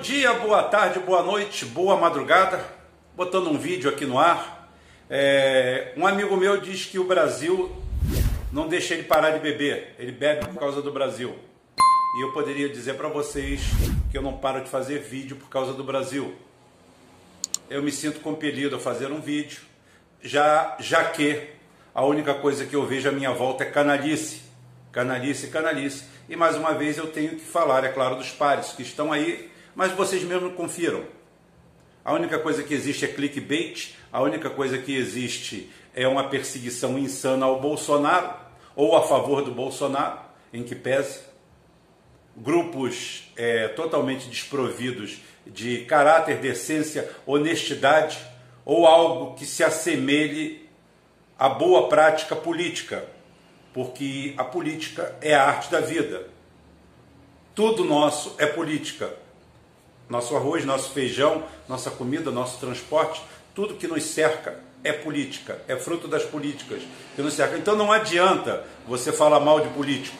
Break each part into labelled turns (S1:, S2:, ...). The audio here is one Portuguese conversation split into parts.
S1: dia, boa tarde, boa noite, boa madrugada. Botando um vídeo aqui no ar. É, um amigo meu diz que o Brasil não deixa ele parar de beber. Ele bebe por causa do Brasil. E eu poderia dizer para vocês que eu não paro de fazer vídeo por causa do Brasil. Eu me sinto compelido a fazer um vídeo, já, já que a única coisa que eu vejo à minha volta é canalice. Canalice, canalice. E mais uma vez eu tenho que falar, é claro, dos pares que estão aí mas vocês mesmos confiram. A única coisa que existe é clickbait, a única coisa que existe é uma perseguição insana ao Bolsonaro ou a favor do Bolsonaro, em que pese. Grupos é, totalmente desprovidos de caráter, decência, honestidade ou algo que se assemelhe à boa prática política, porque a política é a arte da vida. Tudo nosso é política nosso arroz, nosso feijão, nossa comida, nosso transporte, tudo que nos cerca é política, é fruto das políticas que nos cercam. Então não adianta você falar mal de político.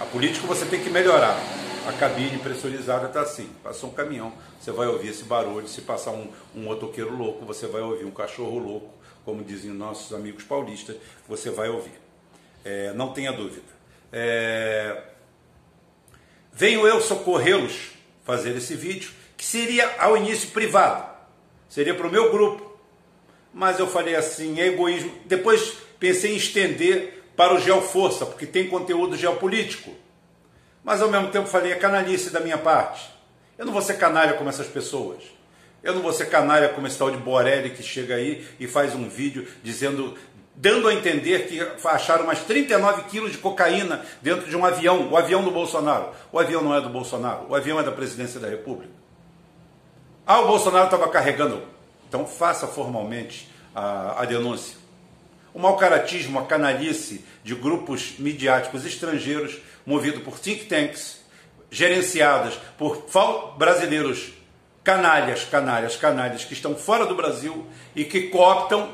S1: A política você tem que melhorar. A cabine pressurizada está assim. Passou um caminhão, você vai ouvir esse barulho. Se passar um, um motoqueiro louco, você vai ouvir um cachorro louco, como dizem nossos amigos paulistas, você vai ouvir. É, não tenha dúvida. É... Venho eu socorrê-los fazer esse vídeo, que seria ao início privado, seria para o meu grupo. Mas eu falei assim, é egoísmo. Depois pensei em estender para o Geoforça, porque tem conteúdo geopolítico. Mas ao mesmo tempo falei, é canalice da minha parte. Eu não vou ser canalha como essas pessoas. Eu não vou ser canalha como esse tal de Borelli que chega aí e faz um vídeo dizendo dando a entender que acharam mais 39 quilos de cocaína dentro de um avião, o avião do Bolsonaro. O avião não é do Bolsonaro, o avião é da presidência da República. Ah, o Bolsonaro estava carregando. Então faça formalmente a, a denúncia. O mau caratismo, a canalice de grupos midiáticos estrangeiros, movido por think tanks, gerenciadas por brasileiros canalhas, canalhas, canalhas que estão fora do Brasil e que cooptam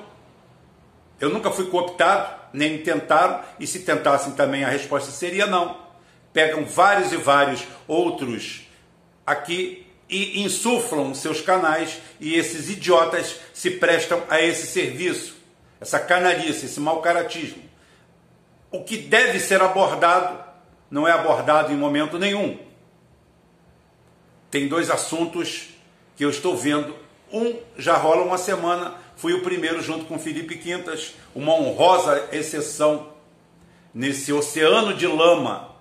S1: eu nunca fui cooptado, nem tentaram, e se tentassem também a resposta seria não. Pegam vários e vários outros aqui e insuflam seus canais e esses idiotas se prestam a esse serviço, essa canalice, esse mau caratismo. O que deve ser abordado não é abordado em momento nenhum. Tem dois assuntos que eu estou vendo. Um já rola uma semana, Fui o primeiro, junto com Felipe Quintas, uma honrosa exceção nesse oceano de lama,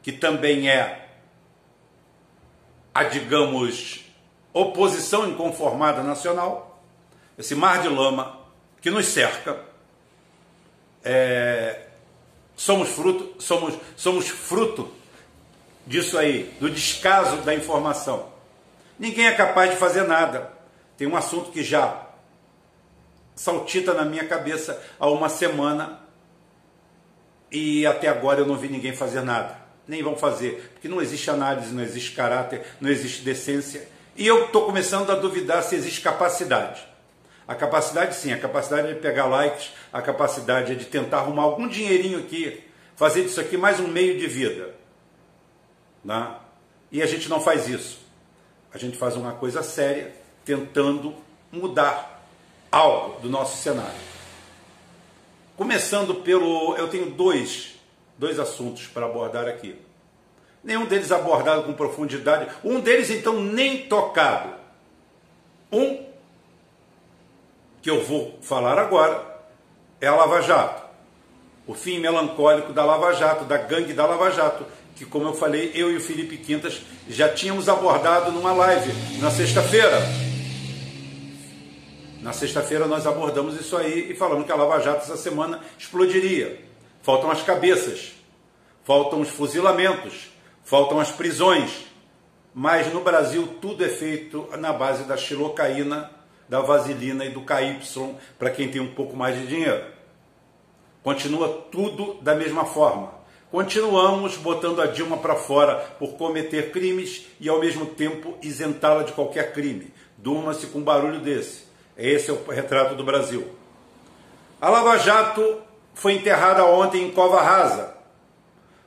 S1: que também é a, digamos, oposição inconformada nacional, esse mar de lama que nos cerca. É, somos fruto, somos, somos fruto disso aí, do descaso da informação. Ninguém é capaz de fazer nada. Tem um assunto que já saltita na minha cabeça há uma semana e até agora eu não vi ninguém fazer nada. Nem vão fazer, porque não existe análise, não existe caráter, não existe decência. E eu estou começando a duvidar se existe capacidade. A capacidade, sim, a capacidade de pegar likes, a capacidade é de tentar arrumar algum dinheirinho aqui, fazer disso aqui mais um meio de vida. Né? E a gente não faz isso. A gente faz uma coisa séria, tentando mudar algo do nosso cenário. Começando pelo. Eu tenho dois, dois assuntos para abordar aqui. Nenhum deles abordado com profundidade. Um deles, então, nem tocado. Um, que eu vou falar agora, é a Lava Jato. O fim melancólico da Lava Jato, da gangue da Lava Jato, que, como eu falei, eu e o Felipe Quintas já tínhamos abordado numa live na sexta-feira. Na sexta-feira nós abordamos isso aí e falamos que a Lava Jato essa semana explodiria. Faltam as cabeças, faltam os fuzilamentos, faltam as prisões. Mas no Brasil tudo é feito na base da xilocaína, da vaselina e do KY, para quem tem um pouco mais de dinheiro. Continua tudo da mesma forma. Continuamos botando a Dilma para fora por cometer crimes e ao mesmo tempo isentá-la de qualquer crime. Durma-se com um barulho desse. Esse é o retrato do Brasil. A Lava Jato foi enterrada ontem em Cova Rasa.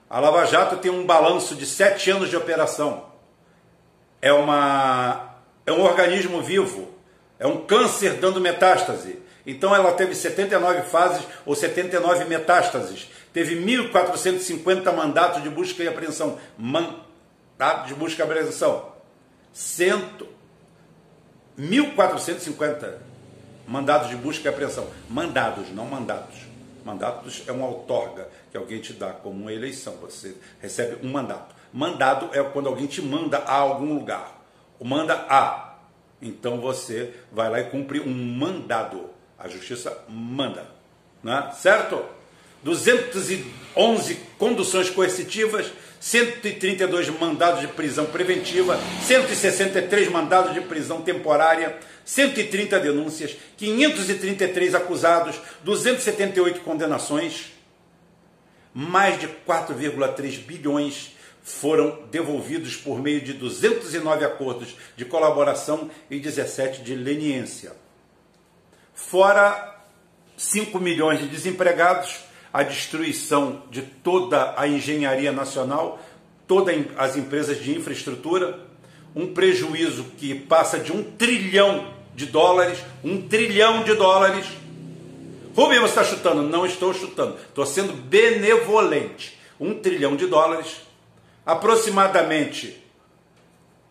S1: A Lava Jato tem um balanço de sete anos de operação. é, uma, é um organismo vivo, é um câncer dando metástase. Então ela teve 79 fases ou 79 metástases. Teve 1.450 mandatos de busca e apreensão. Mandatos de busca e apreensão. Cento... 1.450 mandados de busca e apreensão. Mandados, não mandatos. Mandatos é uma outorga que alguém te dá como uma eleição. Você recebe um mandato. Mandado é quando alguém te manda a algum lugar. Manda a. Então você vai lá e cumpre um mandado. A justiça manda. Né? Certo? 211 conduções coercitivas, 132 mandados de prisão preventiva, 163 mandados de prisão temporária, 130 denúncias, 533 acusados, 278 condenações, mais de 4,3 bilhões foram devolvidos por meio de 209 acordos de colaboração e 17 de leniência. Fora 5 milhões de desempregados, a destruição de toda a engenharia nacional, todas as empresas de infraestrutura, um prejuízo que passa de um trilhão de dólares, um trilhão de dólares. Rubem, você está chutando? Não estou chutando, estou sendo benevolente. Um trilhão de dólares, aproximadamente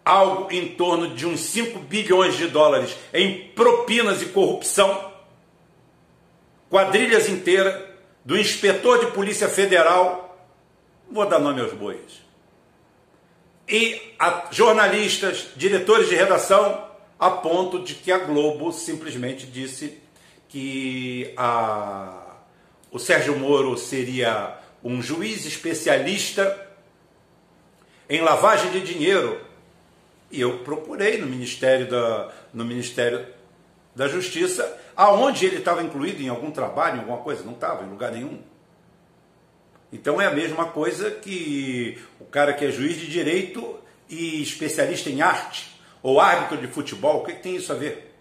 S1: algo em torno de uns 5 bilhões de dólares em propinas e corrupção, quadrilhas inteiras, do inspetor de polícia federal, vou dar nome aos bois, e jornalistas, diretores de redação, a ponto de que a Globo simplesmente disse que a, o Sérgio Moro seria um juiz especialista em lavagem de dinheiro. E eu procurei no Ministério da, no Ministério da Justiça aonde ele estava incluído em algum trabalho, em alguma coisa, não estava em lugar nenhum. Então é a mesma coisa que o cara que é juiz de direito e especialista em arte, ou árbitro de futebol, o que, que tem isso a ver?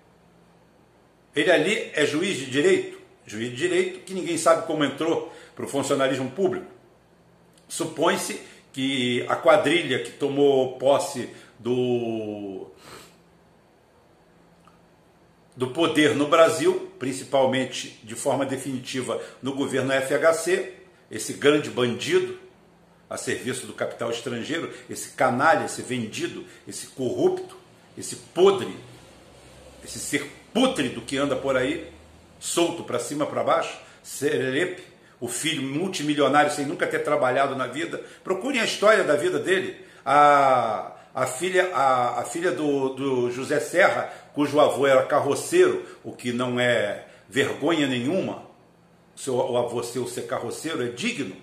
S1: Ele ali é juiz de direito, juiz de direito que ninguém sabe como entrou para o funcionalismo público. Supõe-se que a quadrilha que tomou posse do do poder no Brasil, principalmente de forma definitiva no governo FHC, esse grande bandido a serviço do capital estrangeiro, esse canalha, esse vendido, esse corrupto, esse podre, esse ser pútrido que anda por aí, solto para cima para baixo, serelepe, o filho multimilionário sem nunca ter trabalhado na vida. Procurem a história da vida dele. A, a filha, a, a filha do, do José Serra, cujo avô era carroceiro, o que não é vergonha nenhuma, seu, o avô seu ser carroceiro é digno.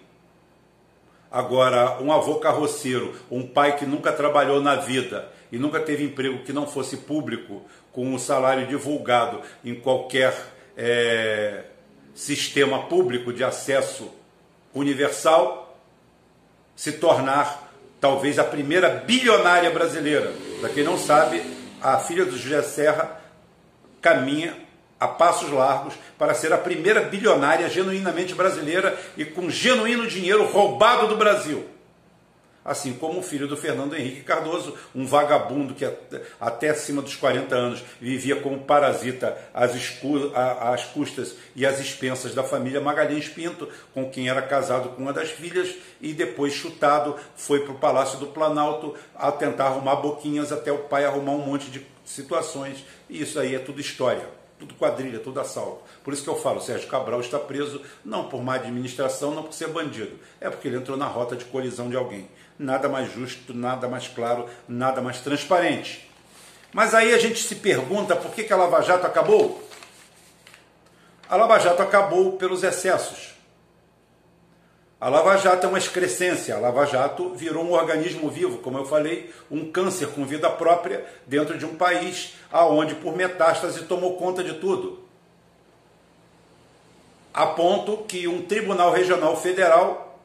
S1: Agora, um avô carroceiro, um pai que nunca trabalhou na vida e nunca teve emprego que não fosse público, com um salário divulgado em qualquer é, sistema público de acesso universal, se tornar talvez a primeira bilionária brasileira. Para quem não sabe, a filha do José Serra caminha a passos largos para ser a primeira bilionária genuinamente brasileira e com genuíno dinheiro roubado do Brasil. Assim como o filho do Fernando Henrique Cardoso, um vagabundo que até acima dos 40 anos vivia como parasita às, às custas e às expensas da família Magalhães Pinto, com quem era casado com uma das filhas e depois chutado foi para o Palácio do Planalto a tentar arrumar boquinhas até o pai arrumar um monte de situações. E isso aí é tudo história tudo quadrilha, tudo assalto. Por isso que eu falo, Sérgio Cabral está preso não por má administração, não por ser bandido, é porque ele entrou na rota de colisão de alguém. Nada mais justo, nada mais claro, nada mais transparente. Mas aí a gente se pergunta por que, que a Lava Jato acabou? A Lava Jato acabou pelos excessos. A Lava Jato é uma excrescência. A Lava Jato virou um organismo vivo, como eu falei, um câncer com vida própria dentro de um país aonde por metástase tomou conta de tudo. A ponto que um tribunal regional federal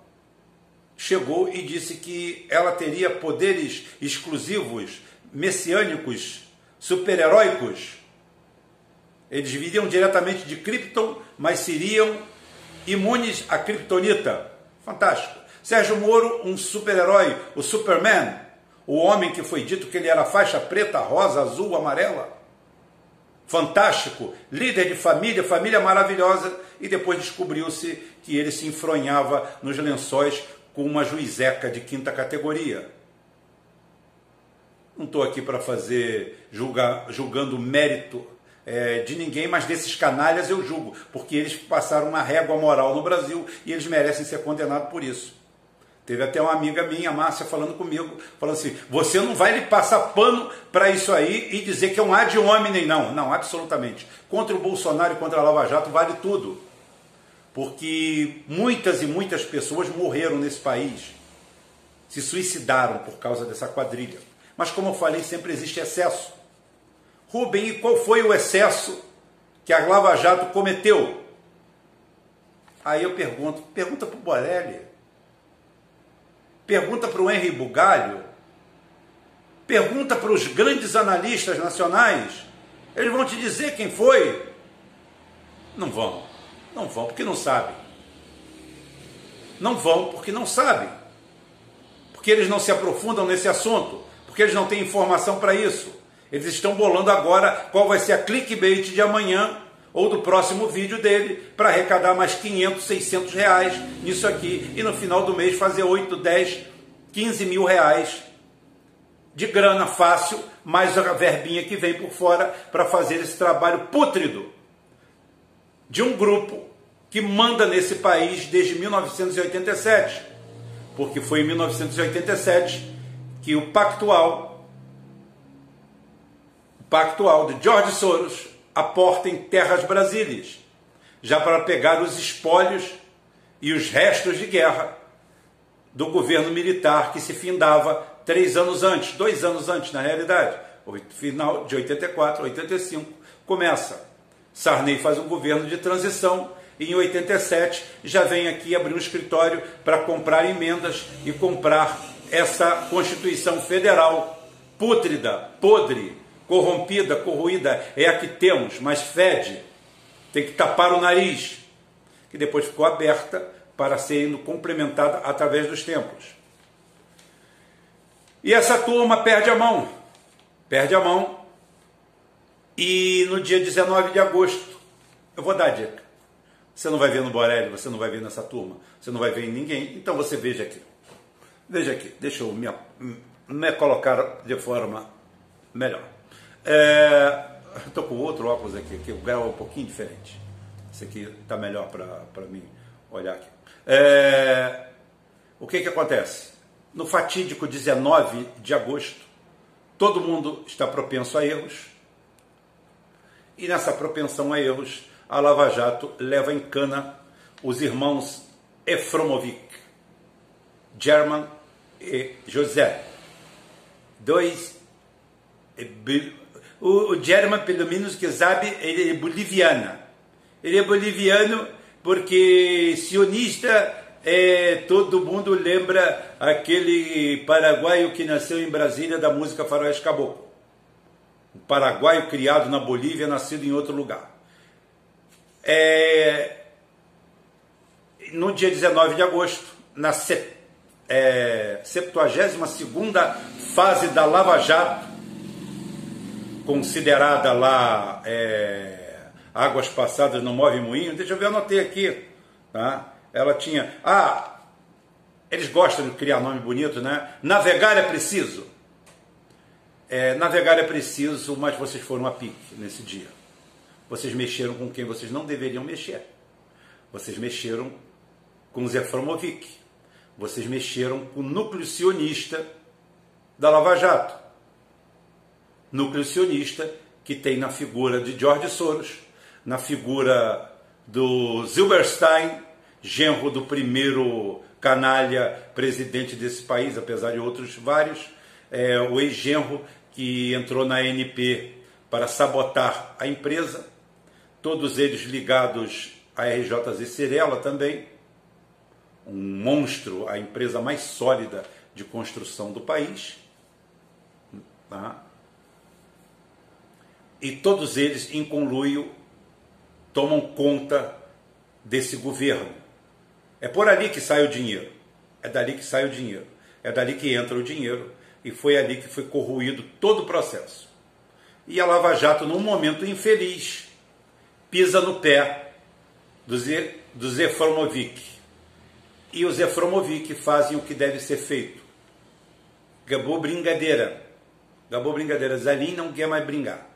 S1: chegou e disse que ela teria poderes exclusivos, messiânicos, super-heróicos. Eles viriam diretamente de Krypton, mas seriam imunes à Kryptonita. Fantástico. Sérgio Moro, um super-herói, o Superman, O homem que foi dito que ele era faixa preta, rosa, azul, amarela. Fantástico, líder de família, família maravilhosa, e depois descobriu-se que ele se enfronhava nos lençóis com uma juizeca de quinta categoria. Não estou aqui para fazer julgar, julgando mérito é, de ninguém, mas desses canalhas eu julgo, porque eles passaram uma régua moral no Brasil e eles merecem ser condenados por isso. Teve até uma amiga minha, Márcia, falando comigo, falando assim: você não vai lhe passar pano para isso aí e dizer que é um ad hominem, não. Não, absolutamente. Contra o Bolsonaro e contra a Lava Jato vale tudo. Porque muitas e muitas pessoas morreram nesse país, se suicidaram por causa dessa quadrilha. Mas, como eu falei, sempre existe excesso. Rubem, e qual foi o excesso que a Lava Jato cometeu? Aí eu pergunto: pergunta para o Borelli Pergunta para o Henry Bugalho. Pergunta para os grandes analistas nacionais. Eles vão te dizer quem foi. Não vão. Não vão porque não sabem. Não vão porque não sabem. Porque eles não se aprofundam nesse assunto. Porque eles não têm informação para isso. Eles estão bolando agora qual vai ser a clickbait de amanhã ou do próximo vídeo dele para arrecadar mais 500, 600 reais nisso aqui e no final do mês fazer 8, 10, 15 mil reais de grana fácil, mais a verbinha que vem por fora para fazer esse trabalho pútrido de um grupo que manda nesse país desde 1987, porque foi em 1987 que o Pactual, Pactual de George Soros aporta em terras brasílias, já para pegar os espólios e os restos de guerra do governo militar que se findava três anos antes, dois anos antes na realidade, final de 84, 85, começa. Sarney faz um governo de transição e em 87 já vem aqui abrir um escritório para comprar emendas e comprar essa Constituição Federal pútrida, podre, corrompida, corroída, é a que temos, mas fede, tem que tapar o nariz, que depois ficou aberta para ser complementada através dos tempos. E essa turma perde a mão, perde a mão, e no dia 19 de agosto, eu vou dar a dica. Você não vai ver no Borelli, você não vai ver nessa turma, você não vai ver em ninguém, então você veja aqui. Veja aqui, deixa eu me, me colocar de forma melhor. Estou é, com outro óculos aqui, que o grau é um pouquinho diferente. Esse aqui está melhor para mim olhar aqui. É, o que, que acontece? No fatídico 19 de agosto, todo mundo está propenso a erros. E nessa propensão a erros, a Lava Jato leva em cana os irmãos Efromovic, German e José, dois o, o German, pelo menos que sabe, ele é boliviano. Ele é boliviano porque sionista é, todo mundo lembra aquele paraguaio que nasceu em Brasília da música Faroeste Caboclo. Um paraguaio criado na Bolívia, nascido em outro lugar. É, no dia 19 de agosto, na é, 72ª fase da Lava Jato, considerada lá é, águas passadas não move moinho. Deixa eu ver, anotei aqui. Tá? Ela tinha. Ah, eles gostam de criar nome bonito, né? Navegar é preciso. É, navegar é preciso, mas vocês foram a pique nesse dia. Vocês mexeram com quem vocês não deveriam mexer. Vocês mexeram com Zé Fromovic. Vocês mexeram com o núcleo sionista da Lava Jato núcleo que tem na figura de George Soros, na figura do Zilberstein, genro do primeiro canalha presidente desse país, apesar de outros vários, é, o ex-genro que entrou na ANP para sabotar a empresa, todos eles ligados à RJZ Cirela também, um monstro, a empresa mais sólida de construção do país. Tá? E todos eles, em conluio, tomam conta desse governo. É por ali que sai o dinheiro. É dali que sai o dinheiro. É dali que entra o dinheiro e foi ali que foi corroído todo o processo. E a Lava Jato, num momento infeliz, pisa no pé do, Zé, do Zefromovic. E o Zefromovic fazem o que deve ser feito. Gabou brincadeira. Gabou brincadeira. Zalim não quer mais brincar.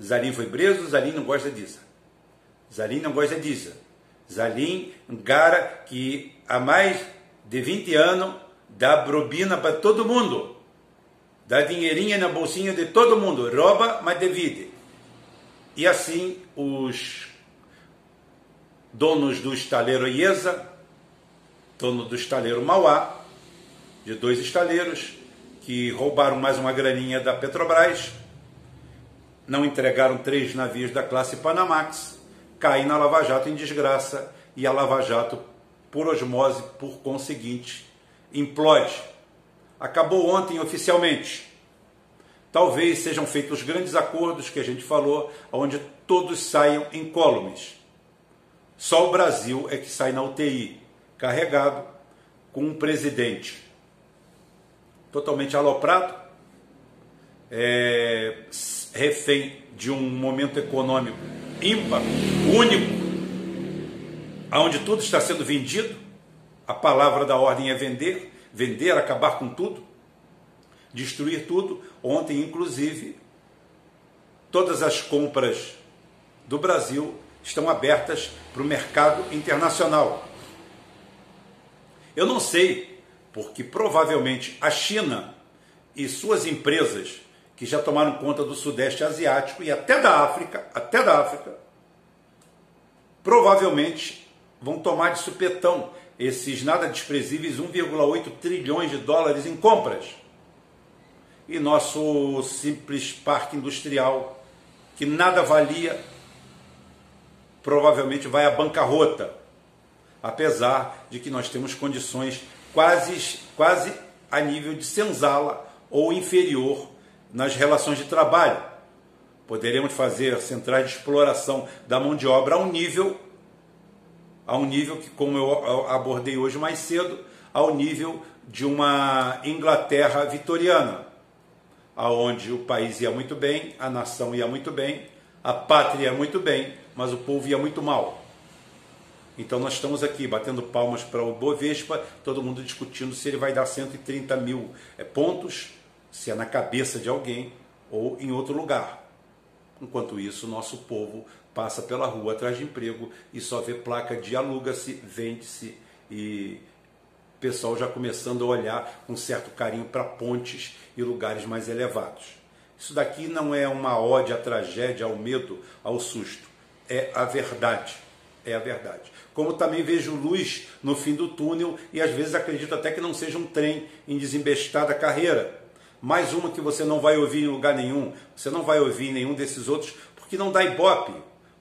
S1: Zalim foi preso, Zalim não gosta disso. Zalim não gosta disso. Zalim, um cara que há mais de 20 anos dá brobina para todo mundo. Dá dinheirinha na bolsinha de todo mundo. Rouba, mas divide. E assim os donos do estaleiro IESA, dono do estaleiro Mauá, de dois estaleiros, que roubaram mais uma graninha da Petrobras, não entregaram três navios da classe Panamax, caem na Lava Jato em desgraça e a Lava Jato, por osmose, por conseguinte, implode. Acabou ontem oficialmente. Talvez sejam feitos grandes acordos que a gente falou, onde todos saiam incólumes. Só o Brasil é que sai na UTI, carregado com um presidente totalmente aloprado, é, refém de um momento econômico ímpar, único, onde tudo está sendo vendido, a palavra da ordem é vender, vender, acabar com tudo, destruir tudo. Ontem, inclusive, todas as compras do Brasil estão abertas para o mercado internacional. Eu não sei, porque provavelmente a China e suas empresas que já tomaram conta do Sudeste Asiático e até da África, até da África, provavelmente vão tomar de supetão esses nada desprezíveis 1,8 trilhões de dólares em compras. E nosso simples parque industrial, que nada valia, provavelmente vai à bancarrota, apesar de que nós temos condições quase, quase a nível de senzala ou inferior nas relações de trabalho. Poderemos fazer centrais de exploração da mão de obra a um nível, a um nível que, como eu abordei hoje mais cedo, ao nível de uma Inglaterra vitoriana, aonde o país ia muito bem, a nação ia muito bem, a pátria ia muito bem, mas o povo ia muito mal. Então nós estamos aqui batendo palmas para o Bovespa, todo mundo discutindo se ele vai dar 130 mil eh, pontos se é na cabeça de alguém ou em outro lugar. Enquanto isso, nosso povo passa pela rua atrás de emprego e só vê placa de aluga-se, vende-se e pessoal já começando a olhar com certo carinho para pontes e lugares mais elevados. Isso daqui não é uma ode à tragédia, ao medo, ao susto. É a verdade. É a verdade. Como também vejo luz no fim do túnel e às vezes acredito até que não seja um trem em desembestada carreira mais uma que você não vai ouvir em lugar nenhum, você não vai ouvir em nenhum desses outros, porque não dá ibope.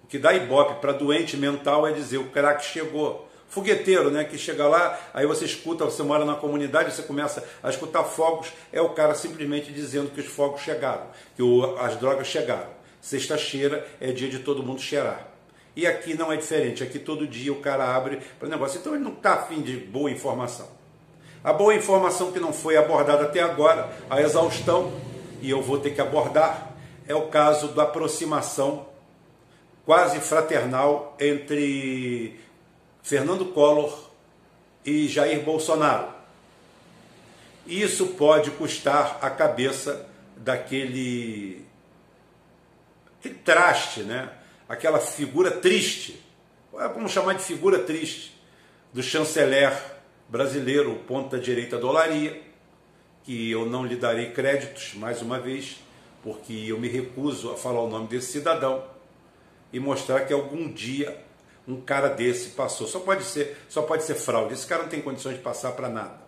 S1: O que dá ibope para doente mental é dizer o craque chegou. Fogueteiro, né? Que chega lá, aí você escuta, você mora na comunidade, você começa a escutar fogos, é o cara simplesmente dizendo que os fogos chegaram, que as drogas chegaram. Sexta-feira é dia de todo mundo cheirar. E aqui não é diferente, aqui todo dia o cara abre para negócio. Então ele não está afim de boa informação. A boa informação que não foi abordada até agora, a exaustão, e eu vou ter que abordar, é o caso da aproximação quase fraternal entre Fernando Collor e Jair Bolsonaro. Isso pode custar a cabeça daquele que traste, né? aquela figura triste, vamos chamar de figura triste, do chanceler brasileiro, o ponta direita dolaria, que eu não lhe darei créditos, mais uma vez, porque eu me recuso a falar o nome desse cidadão e mostrar que algum dia um cara desse passou. Só pode ser, só pode ser fraude. Esse cara não tem condições de passar para nada.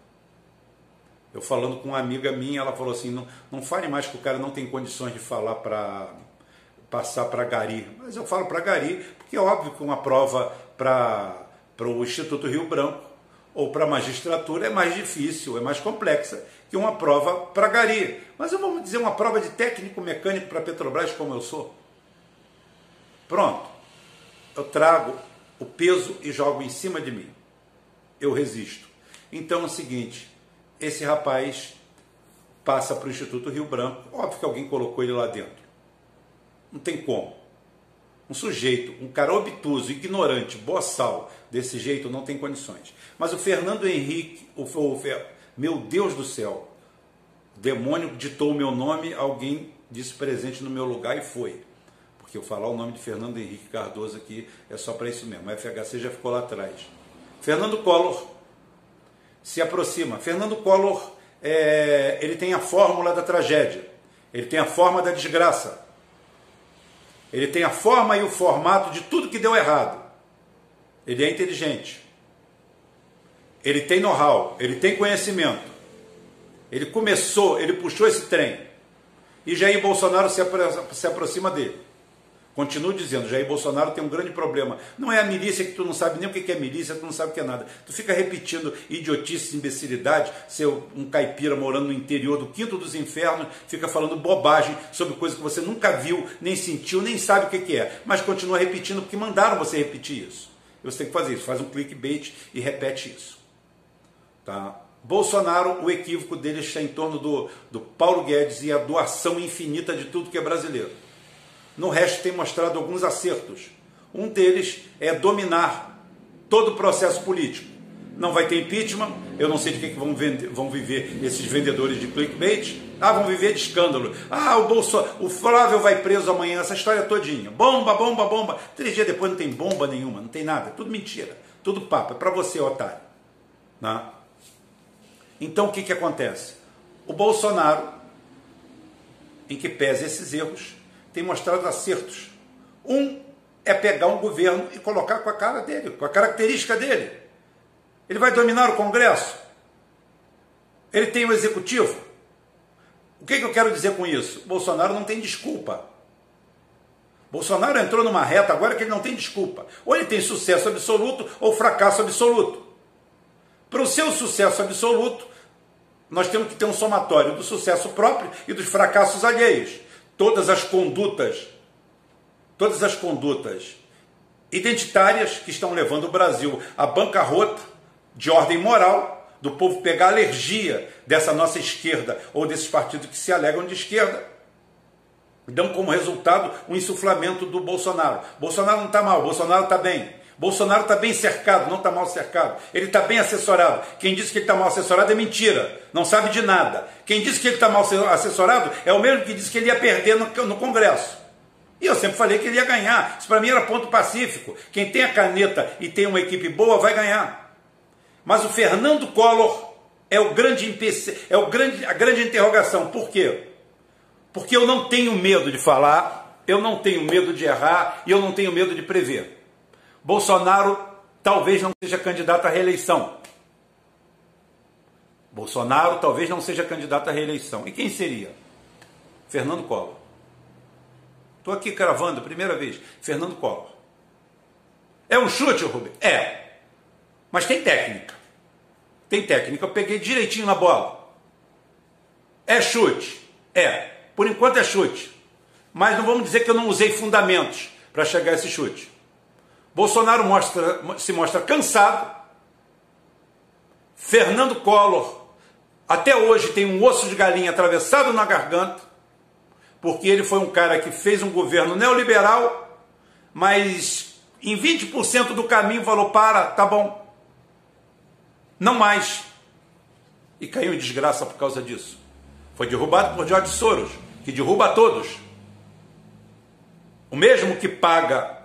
S1: Eu falando com uma amiga minha, ela falou assim: não, não fale mais que o cara não tem condições de falar para passar para Gari. Mas eu falo para Gari, porque é óbvio que uma prova para o Instituto Rio Branco ou para a magistratura é mais difícil, é mais complexa que uma prova para Gari. Mas eu vou dizer uma prova de técnico mecânico para Petrobras como eu sou. Pronto. Eu trago o peso e jogo em cima de mim. Eu resisto. Então é o seguinte, esse rapaz passa para o Instituto Rio Branco. Óbvio que alguém colocou ele lá dentro. Não tem como. Um sujeito, um cara obtuso, ignorante, boçal, desse jeito não tem condições. Mas o Fernando Henrique, o, o, meu Deus do céu, demônio ditou o meu nome, alguém disse presente no meu lugar e foi. Porque eu falar o nome de Fernando Henrique Cardoso aqui é só para isso mesmo. O FHC já ficou lá atrás. Fernando Collor se aproxima. Fernando Collor, é, ele tem a fórmula da tragédia. Ele tem a forma da desgraça. Ele tem a forma e o formato de tudo que deu errado. Ele é inteligente. Ele tem know-how, ele tem conhecimento. Ele começou, ele puxou esse trem. E Jair Bolsonaro se, apro se aproxima dele. Continuo dizendo, Jair Bolsonaro tem um grande problema. Não é a milícia que tu não sabe nem o que é milícia, tu não sabe o que é nada. Tu fica repetindo idiotice, imbecilidade, seu um caipira morando no interior do quinto dos infernos, fica falando bobagem sobre coisa que você nunca viu, nem sentiu, nem sabe o que é. Mas continua repetindo porque mandaram você repetir isso. Você tem que fazer isso, faz um clickbait e repete isso. Tá? Bolsonaro, o equívoco dele está em torno do, do Paulo Guedes e a doação infinita de tudo que é brasileiro. No resto, tem mostrado alguns acertos. Um deles é dominar todo o processo político. Não vai ter impeachment, eu não sei de que, que vão, vender, vão viver esses vendedores de clickbait. Ah, vão viver de escândalo. Ah, o, Bolso, o Flávio vai preso amanhã, essa história todinha. Bomba, bomba, bomba. Três dias depois não tem bomba nenhuma, não tem nada. Tudo mentira, tudo papo. É para você, otário. Né? Então o que, que acontece? O Bolsonaro, em que pese esses erros, tem mostrado acertos. Um é pegar um governo e colocar com a cara dele, com a característica dele. Ele vai dominar o Congresso. Ele tem o executivo. O que, que eu quero dizer com isso? Bolsonaro não tem desculpa. Bolsonaro entrou numa reta agora que ele não tem desculpa. Ou ele tem sucesso absoluto ou fracasso absoluto. Para o seu sucesso absoluto, nós temos que ter um somatório do sucesso próprio e dos fracassos alheios todas as condutas, todas as condutas identitárias que estão levando o Brasil à bancarrota de ordem moral, do povo pegar alergia dessa nossa esquerda ou desses partidos que se alegam de esquerda, dão como resultado o um insuflamento do Bolsonaro. Bolsonaro não está mal, Bolsonaro está bem. Bolsonaro está bem cercado, não está mal cercado. Ele está bem assessorado. Quem disse que ele está mal assessorado é mentira. Não sabe de nada. Quem disse que ele está mal assessorado é o mesmo que disse que ele ia perder no, no Congresso. E eu sempre falei que ele ia ganhar. Isso para mim era ponto pacífico. Quem tem a caneta e tem uma equipe boa vai ganhar. Mas o Fernando Collor é o grande é o grande, a grande interrogação. Por quê? Porque eu não tenho medo de falar, eu não tenho medo de errar e eu não tenho medo de prever. Bolsonaro talvez não seja candidato à reeleição. Bolsonaro talvez não seja candidato à reeleição. E quem seria? Fernando Collor. Estou aqui cravando, primeira vez. Fernando Collor. É um chute, Rubem? É. Mas tem técnica. Tem técnica. Eu peguei direitinho na bola. É chute? É. Por enquanto é chute. Mas não vamos dizer que eu não usei fundamentos para chegar a esse chute. Bolsonaro mostra, se mostra cansado. Fernando Collor, até hoje, tem um osso de galinha atravessado na garganta, porque ele foi um cara que fez um governo neoliberal, mas em 20% do caminho falou: para, tá bom, não mais. E caiu em desgraça por causa disso. Foi derrubado por George Soros, que derruba todos. O mesmo que paga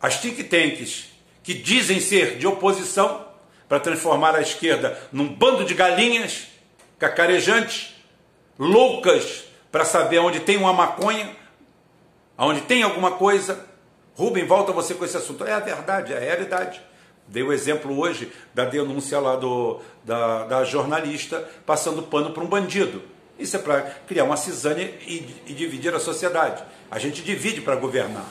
S1: as think tanks que dizem ser de oposição para transformar a esquerda num bando de galinhas cacarejantes, loucas para saber onde tem uma maconha, onde tem alguma coisa. Rubem, volta você com esse assunto. É a verdade, é a realidade. Dei o exemplo hoje da denúncia lá do, da, da jornalista passando pano para um bandido. Isso é para criar uma cisânia e, e dividir a sociedade. A gente divide para governar.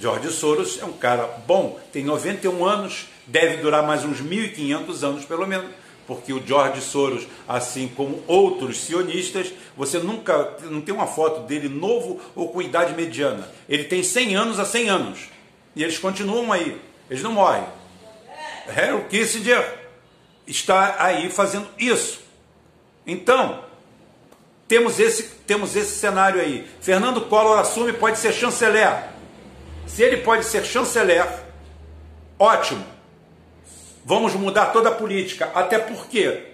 S1: George Soros é um cara bom, tem 91 anos, deve durar mais uns 1.500 anos pelo menos, porque o George Soros, assim como outros sionistas, você nunca não tem uma foto dele novo ou com idade mediana. Ele tem 100 anos a 100 anos e eles continuam aí, eles não morrem. Harry Kissinger está aí fazendo isso. Então, temos esse, temos esse cenário aí. Fernando Collor assume, pode ser chanceler. Se ele pode ser chanceler, ótimo. Vamos mudar toda a política. Até porque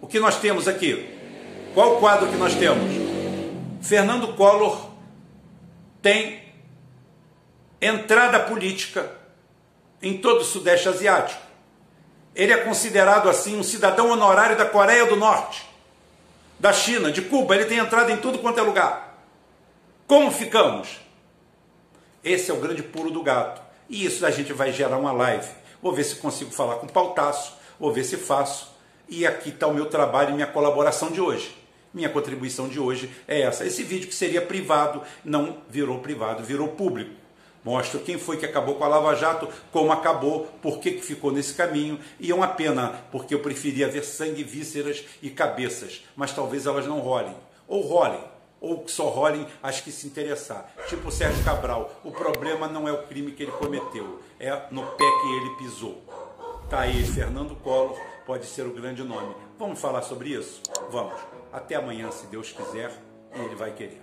S1: o que nós temos aqui? Qual o quadro que nós temos? Fernando Collor tem entrada política em todo o Sudeste Asiático. Ele é considerado assim um cidadão honorário da Coreia do Norte da China, de Cuba, ele tem entrado em tudo quanto é lugar. Como ficamos? Esse é o grande pulo do gato. E isso a gente vai gerar uma live. Vou ver se consigo falar com pautaço, vou ver se faço. E aqui está o meu trabalho e minha colaboração de hoje. Minha contribuição de hoje é essa. Esse vídeo que seria privado não virou privado, virou público. Mostra quem foi que acabou com a Lava Jato, como acabou, por que ficou nesse caminho. E é uma pena, porque eu preferia ver sangue, vísceras e cabeças. Mas talvez elas não rolem. Ou rolem. Ou que só rolem as que se interessar. Tipo o Sérgio Cabral. O problema não é o crime que ele cometeu, é no pé que ele pisou. Tá aí, Fernando Collor pode ser o grande nome. Vamos falar sobre isso? Vamos. Até amanhã, se Deus quiser, e ele vai querer.